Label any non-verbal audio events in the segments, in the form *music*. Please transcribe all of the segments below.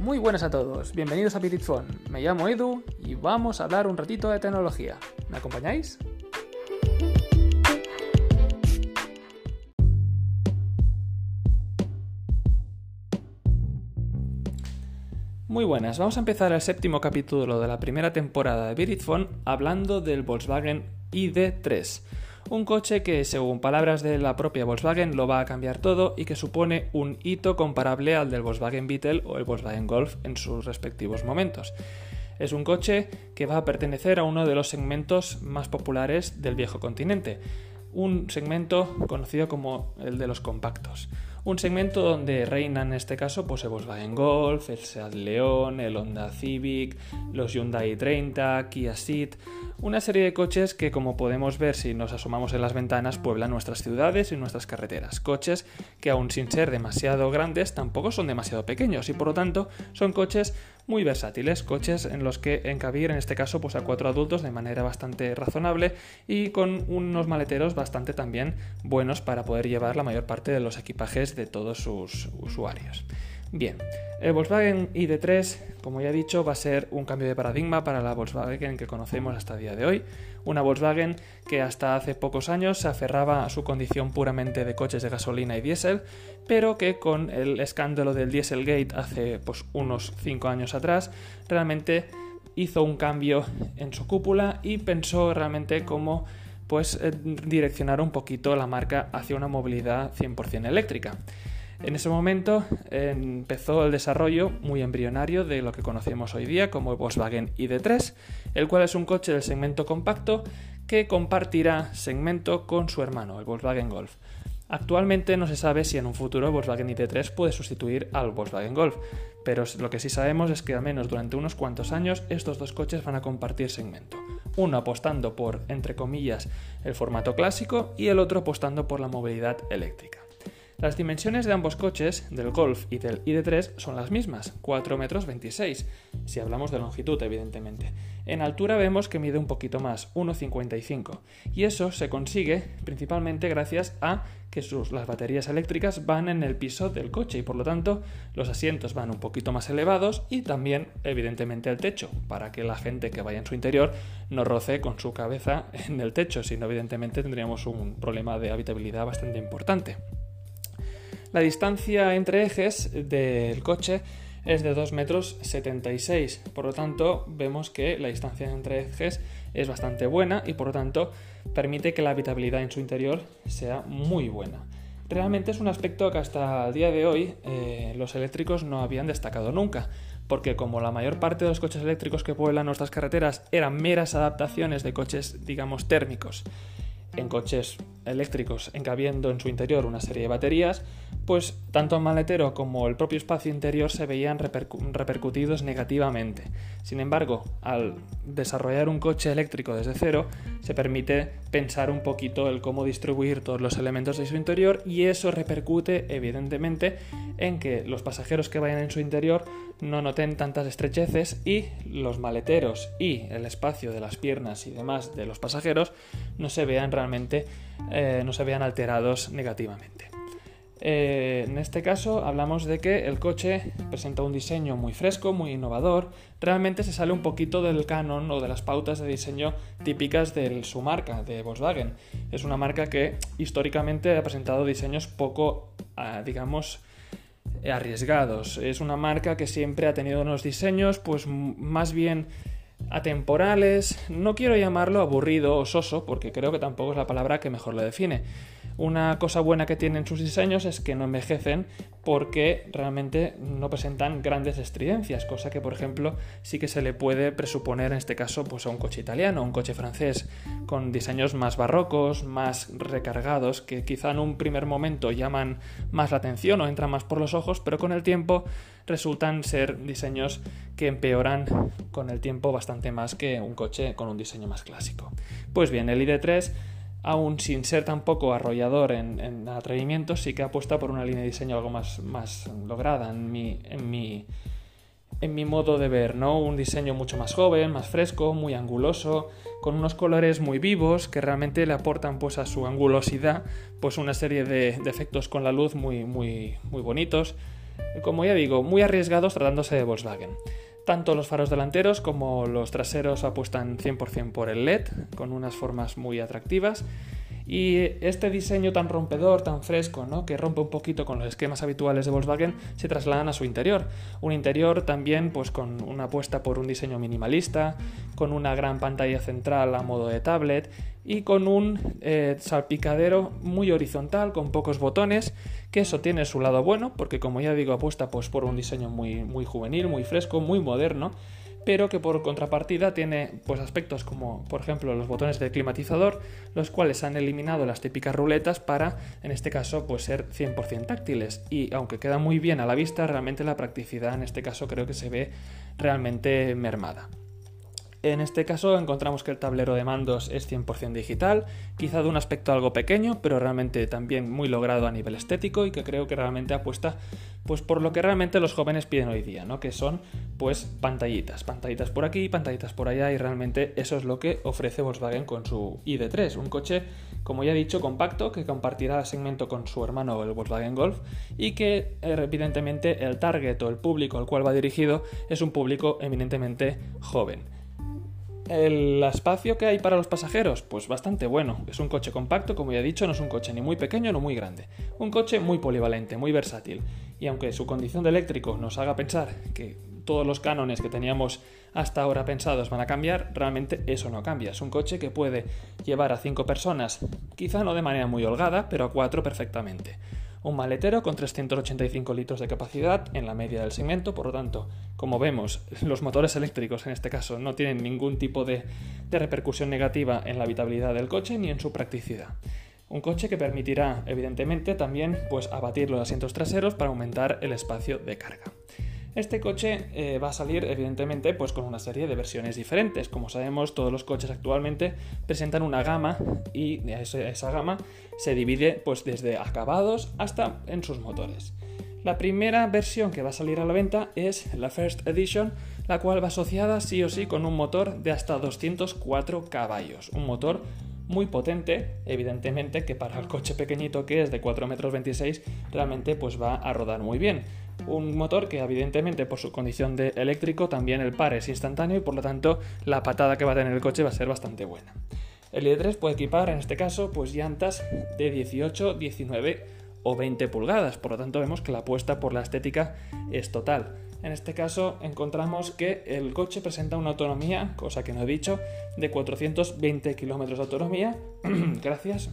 Muy buenas a todos, bienvenidos a Phone. Me llamo Edu y vamos a hablar un ratito de tecnología. ¿Me acompañáis? Muy buenas, vamos a empezar el séptimo capítulo de la primera temporada de Phone hablando del Volkswagen ID3 un coche que, según palabras de la propia Volkswagen, lo va a cambiar todo y que supone un hito comparable al del Volkswagen Beetle o el Volkswagen Golf en sus respectivos momentos. Es un coche que va a pertenecer a uno de los segmentos más populares del viejo continente, un segmento conocido como el de los compactos. Un segmento donde reinan en este caso pues el Volkswagen Golf, el Seat León, el Honda Civic, los Hyundai 30, Kia Ceed, una serie de coches que como podemos ver si nos asomamos en las ventanas pueblan nuestras ciudades y nuestras carreteras. Coches que aun sin ser demasiado grandes tampoco son demasiado pequeños y por lo tanto son coches muy versátiles, coches en los que encabir en este caso pues a cuatro adultos de manera bastante razonable y con unos maleteros bastante también buenos para poder llevar la mayor parte de los equipajes de todos sus usuarios. Bien, el Volkswagen ID3, como ya he dicho, va a ser un cambio de paradigma para la Volkswagen que conocemos hasta el día de hoy. Una Volkswagen que hasta hace pocos años se aferraba a su condición puramente de coches de gasolina y diésel, pero que con el escándalo del Dieselgate hace pues, unos 5 años atrás, realmente hizo un cambio en su cúpula y pensó realmente cómo pues, eh, direccionar un poquito la marca hacia una movilidad 100% eléctrica. En ese momento empezó el desarrollo muy embrionario de lo que conocemos hoy día como Volkswagen ID3, el cual es un coche del segmento compacto que compartirá segmento con su hermano, el Volkswagen Golf. Actualmente no se sabe si en un futuro el Volkswagen ID3 puede sustituir al Volkswagen Golf, pero lo que sí sabemos es que al menos durante unos cuantos años estos dos coches van a compartir segmento. Uno apostando por, entre comillas, el formato clásico y el otro apostando por la movilidad eléctrica. Las dimensiones de ambos coches, del Golf y del ID3, son las mismas, 4 metros 26, si hablamos de longitud evidentemente. En altura vemos que mide un poquito más, 1,55, y eso se consigue principalmente gracias a que las baterías eléctricas van en el piso del coche y por lo tanto los asientos van un poquito más elevados y también evidentemente el techo, para que la gente que vaya en su interior no roce con su cabeza en el techo, sino evidentemente tendríamos un problema de habitabilidad bastante importante. La distancia entre ejes del coche es de 2 metros 76, por lo tanto vemos que la distancia entre ejes es bastante buena y por lo tanto permite que la habitabilidad en su interior sea muy buena. Realmente es un aspecto que hasta el día de hoy eh, los eléctricos no habían destacado nunca, porque como la mayor parte de los coches eléctricos que pueblan nuestras carreteras eran meras adaptaciones de coches, digamos, térmicos, en coches eléctricos encabiendo en su interior una serie de baterías, pues tanto el maletero como el propio espacio interior se veían repercutidos negativamente. Sin embargo, al desarrollar un coche eléctrico desde cero, se permite pensar un poquito el cómo distribuir todos los elementos de su interior y eso repercute evidentemente en que los pasajeros que vayan en su interior no noten tantas estrecheces y los maleteros y el espacio de las piernas y demás de los pasajeros no se vean realmente eh, no se vean alterados negativamente. Eh, en este caso hablamos de que el coche presenta un diseño muy fresco, muy innovador, realmente se sale un poquito del canon o de las pautas de diseño típicas de su marca, de Volkswagen. Es una marca que históricamente ha presentado diseños poco, ah, digamos, arriesgados. Es una marca que siempre ha tenido unos diseños pues más bien atemporales, no quiero llamarlo aburrido o soso, porque creo que tampoco es la palabra que mejor lo define. Una cosa buena que tienen sus diseños es que no envejecen porque realmente no presentan grandes estridencias, cosa que por ejemplo sí que se le puede presuponer en este caso pues, a un coche italiano, un coche francés, con diseños más barrocos, más recargados, que quizá en un primer momento llaman más la atención o entran más por los ojos, pero con el tiempo resultan ser diseños que empeoran con el tiempo bastante más que un coche con un diseño más clásico. Pues bien, el ID3 aún sin ser tampoco arrollador en, atrevimiento, sí que apuesta por una línea de diseño algo más, lograda en mi, en, en mi modo de ver, ¿no? Un diseño mucho más joven, más fresco, muy anguloso, con unos colores muy vivos que realmente le aportan pues a su angulosidad pues una serie de, efectos con la luz muy, muy, muy bonitos. como ya digo, muy arriesgados tratándose de Volkswagen. Tanto los faros delanteros como los traseros apuestan 100% por el LED, con unas formas muy atractivas. Y este diseño tan rompedor, tan fresco, ¿no? que rompe un poquito con los esquemas habituales de Volkswagen, se trasladan a su interior. Un interior también pues, con una apuesta por un diseño minimalista, con una gran pantalla central a modo de tablet y con un eh, salpicadero muy horizontal, con pocos botones, que eso tiene su lado bueno, porque como ya digo, apuesta pues, por un diseño muy, muy juvenil, muy fresco, muy moderno pero que por contrapartida tiene pues, aspectos como, por ejemplo, los botones de climatizador, los cuales han eliminado las típicas ruletas para, en este caso, pues ser 100% táctiles. Y aunque queda muy bien a la vista, realmente la practicidad en este caso creo que se ve realmente mermada. En este caso encontramos que el tablero de mandos es 100% digital, quizá de un aspecto algo pequeño, pero realmente también muy logrado a nivel estético y que creo que realmente apuesta pues por lo que realmente los jóvenes piden hoy día, ¿no? Que son pues pantallitas, pantallitas por aquí, pantallitas por allá y realmente eso es lo que ofrece Volkswagen con su ID3, un coche como ya he dicho compacto que compartirá segmento con su hermano el Volkswagen Golf y que eh, evidentemente el target o el público al cual va dirigido es un público eminentemente joven. El espacio que hay para los pasajeros, pues bastante bueno. Es un coche compacto, como ya he dicho, no es un coche ni muy pequeño ni muy grande. Un coche muy polivalente, muy versátil. Y aunque su condición de eléctrico nos haga pensar que todos los cánones que teníamos hasta ahora pensados van a cambiar, realmente eso no cambia. Es un coche que puede llevar a 5 personas, quizá no de manera muy holgada, pero a 4 perfectamente un maletero con 385 litros de capacidad en la media del segmento, por lo tanto, como vemos, los motores eléctricos en este caso no tienen ningún tipo de, repercusión negativa en la habitabilidad del coche ni en su practicidad. Un coche que permitirá, evidentemente, también pues, abatir los asientos traseros para aumentar el espacio de carga. Este coche eh, va a salir evidentemente pues con una serie de versiones diferentes. Como sabemos, todos los coches actualmente presentan una gama y esa, gama se divide pues desde acabados hasta en sus motores. La primera versión que va a salir a la venta es la First Edition, la cual va asociada sí o sí con un motor de hasta 204 caballos, un motor muy potente, evidentemente que para el coche pequeñito que es de 4,26 m realmente pues va a rodar muy bien. Un motor que evidentemente por su condición de eléctrico también el par es instantáneo y por lo tanto la patada que va a tener el coche va a ser bastante buena. El ID3 puede equipar en este caso pues llantas de 18, 19 o 20 pulgadas, por lo tanto vemos que la apuesta por la estética es total. En este caso encontramos que el coche presenta una autonomía, cosa que no he dicho, de 420 km de autonomía, *clears throat* gracias,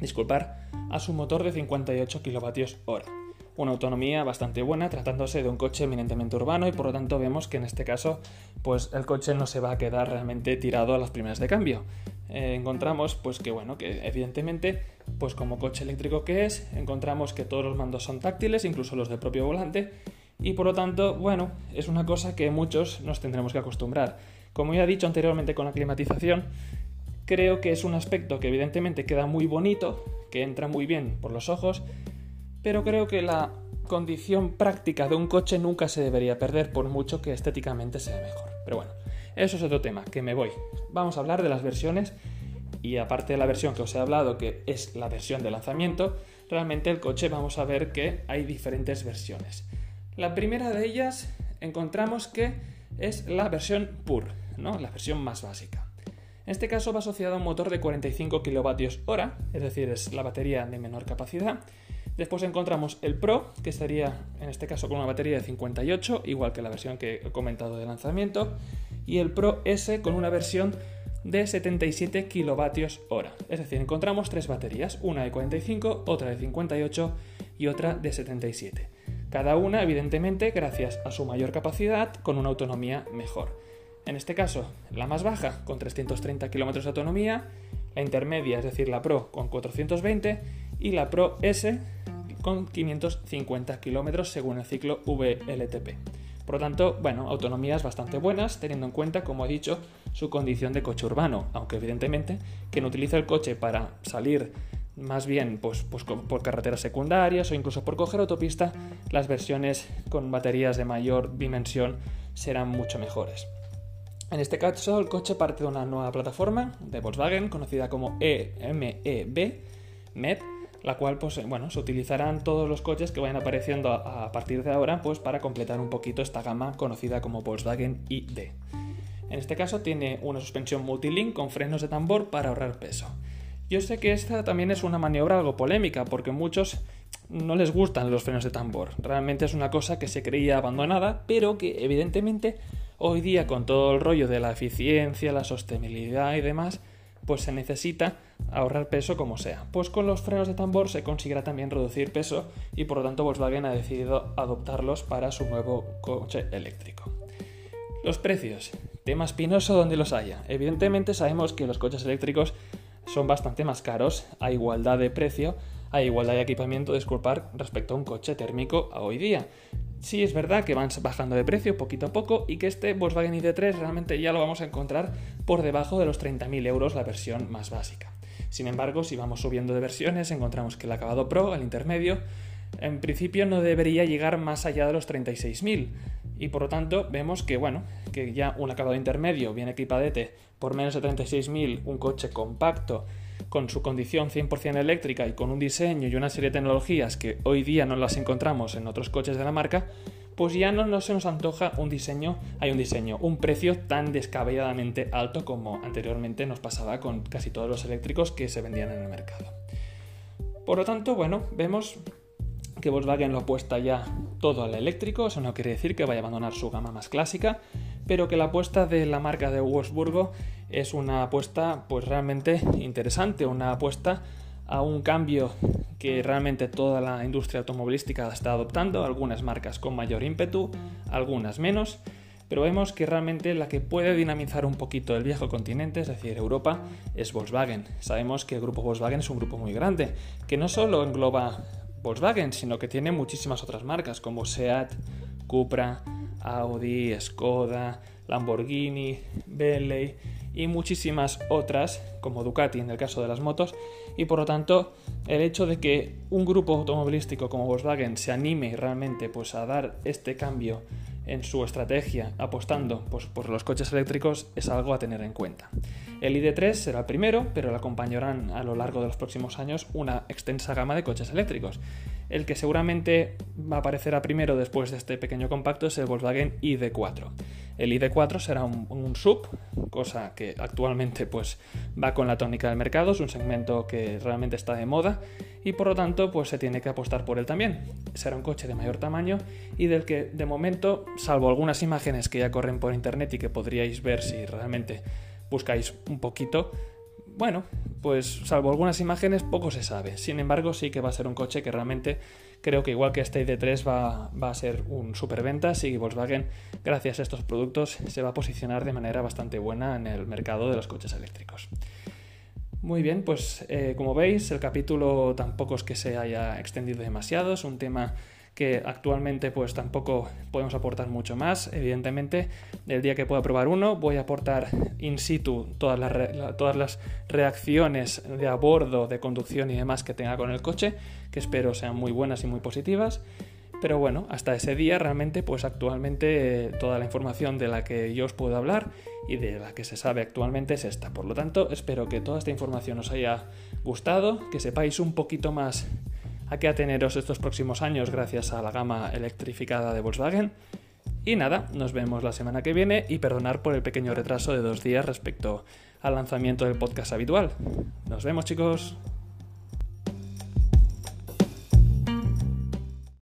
disculpar, a su motor de 58 kWh una autonomía bastante buena tratándose de un coche eminentemente urbano y por lo tanto vemos que en este caso pues el coche no se va a quedar realmente tirado a las primeras de cambio. Eh, encontramos pues que bueno que evidentemente pues como coche eléctrico que es encontramos que todos los mandos son táctiles incluso los del propio volante y por lo tanto bueno es una cosa que muchos nos tendremos que acostumbrar. Como ya he dicho anteriormente con la climatización creo que es un aspecto que evidentemente queda muy bonito, que entra muy bien por los ojos pero creo que la condición práctica de un coche nunca se debería perder por mucho que estéticamente sea mejor. Pero bueno, eso es otro tema, que me voy. Vamos a hablar de las versiones y aparte de la versión que os he hablado, que es la versión de lanzamiento, realmente el coche vamos a ver que hay diferentes versiones. La primera de ellas encontramos que es la versión PUR, ¿no? la versión más básica. En este caso va asociada a un motor de 45 kWh, es decir, es la batería de menor capacidad, Después encontramos el Pro, que estaría en este caso con una batería de 58, igual que la versión que he comentado de lanzamiento, y el Pro S con una versión de 77 kWh. Es decir, encontramos tres baterías, una de 45, otra de 58 y otra de 77. Cada una, evidentemente, gracias a su mayor capacidad, con una autonomía mejor. En este caso, la más baja, con 330 km de autonomía, la intermedia, es decir, la Pro, con 420, y la Pro S, con 550 kilómetros según el ciclo VLTP. Por lo tanto, bueno, autonomías bastante buenas, teniendo en cuenta, como he dicho, su condición de coche urbano, aunque evidentemente quien utiliza el coche para salir más bien pues, pues por carreteras secundarias o incluso por coger autopista, las versiones con baterías de mayor dimensión serán mucho mejores. En este caso, el coche parte de una nueva plataforma de Volkswagen conocida como EMEB, MEB, la cual pues bueno, se utilizarán todos los coches que vayan apareciendo a, partir de ahora pues para completar un poquito esta gama conocida como Volkswagen ID. En este caso tiene una suspensión multilink con frenos de tambor para ahorrar peso. Yo sé que esta también es una maniobra algo polémica porque muchos no les gustan los frenos de tambor. Realmente es una cosa que se creía abandonada, pero que evidentemente hoy día con todo el rollo de la eficiencia, la sostenibilidad y demás, pues se necesita ahorrar peso como sea. Pues con los frenos de tambor se conseguirá también reducir peso y por lo tanto Volkswagen ha decidido adoptarlos para su nuevo coche eléctrico. Los precios. Tema espinoso donde los haya. Evidentemente sabemos que los coches eléctricos son bastante más caros a igualdad de precio, a igualdad de equipamiento, disculpar, respecto a un coche térmico a hoy día. Sí es verdad que van bajando de precio poquito a poco y que este Volkswagen ID3 realmente ya lo vamos a encontrar por debajo de los 30.000 euros la versión más básica. Sin embargo, si vamos subiendo de versiones, encontramos que el acabado Pro, el intermedio, en principio no debería llegar más allá de los 36.000 y por lo tanto vemos que bueno, que ya un acabado intermedio bien equipadete por menos de 36.000, un coche compacto con su condición 100% eléctrica y con un diseño y una serie de tecnologías que hoy día no las encontramos en otros coches de la marca, pues ya no, se nos antoja un diseño, hay un diseño, un precio tan descabelladamente alto como anteriormente nos pasaba con casi todos los eléctricos que se vendían en el mercado. Por lo tanto, bueno, vemos que Volkswagen lo apuesta ya todo al eléctrico, eso no quiere decir que vaya a abandonar su gama más clásica, pero que la apuesta de la marca de Wolfsburgo es una apuesta pues realmente interesante, una apuesta a un cambio que realmente toda la industria automovilística está adoptando, algunas marcas con mayor ímpetu, algunas menos, pero vemos que realmente la que puede dinamizar un poquito el viejo continente, es decir, Europa, es Volkswagen. Sabemos que el grupo Volkswagen es un grupo muy grande, que no solo engloba Volkswagen, sino que tiene muchísimas otras marcas como Seat, Cupra, Audi, Skoda, Lamborghini, Bentley y muchísimas otras, como Ducati en el caso de las motos, y por lo tanto el hecho de que un grupo automovilístico como Volkswagen se anime realmente pues, a dar este cambio en su estrategia apostando pues, por los coches eléctricos es algo a tener en cuenta. El ID3 será el primero, pero le acompañarán a lo largo de los próximos años una extensa gama de coches eléctricos. El que seguramente va a aparecer primero después de este pequeño compacto es el Volkswagen ID4. El ID4 será un, sub, cosa que actualmente pues, va con la tónica del mercado, es un segmento que realmente está de moda y por lo tanto pues, se tiene que apostar por él también. Será un coche de mayor tamaño y del que de momento, salvo algunas imágenes que ya corren por internet y que podríais ver si realmente buscáis un poquito, bueno, pues salvo algunas imágenes poco se sabe. Sin embargo, sí que va a ser un coche que realmente creo que igual que este ID3 va, va a ser un superventa y Volkswagen, gracias a estos productos, se va a posicionar de manera bastante buena en el mercado de los coches eléctricos. Muy bien, pues eh, como veis, el capítulo tampoco es que se haya extendido demasiado, es un tema que actualmente pues tampoco podemos aportar mucho más. Evidentemente, el día que pueda probar uno, voy a aportar in situ todas las, todas las reacciones de a bordo, de conducción y demás que tenga con el coche, que espero sean muy buenas y muy positivas. Pero bueno, hasta ese día realmente, pues actualmente toda la información de la que yo os puedo hablar y de la que se sabe actualmente es esta. Por lo tanto, espero que toda esta información os haya gustado, que sepáis un poquito más a qué ateneros estos próximos años gracias a la gama electrificada de Volkswagen. Y nada, nos vemos la semana que viene y perdonar por el pequeño retraso de dos días respecto al lanzamiento del podcast habitual. Nos vemos chicos.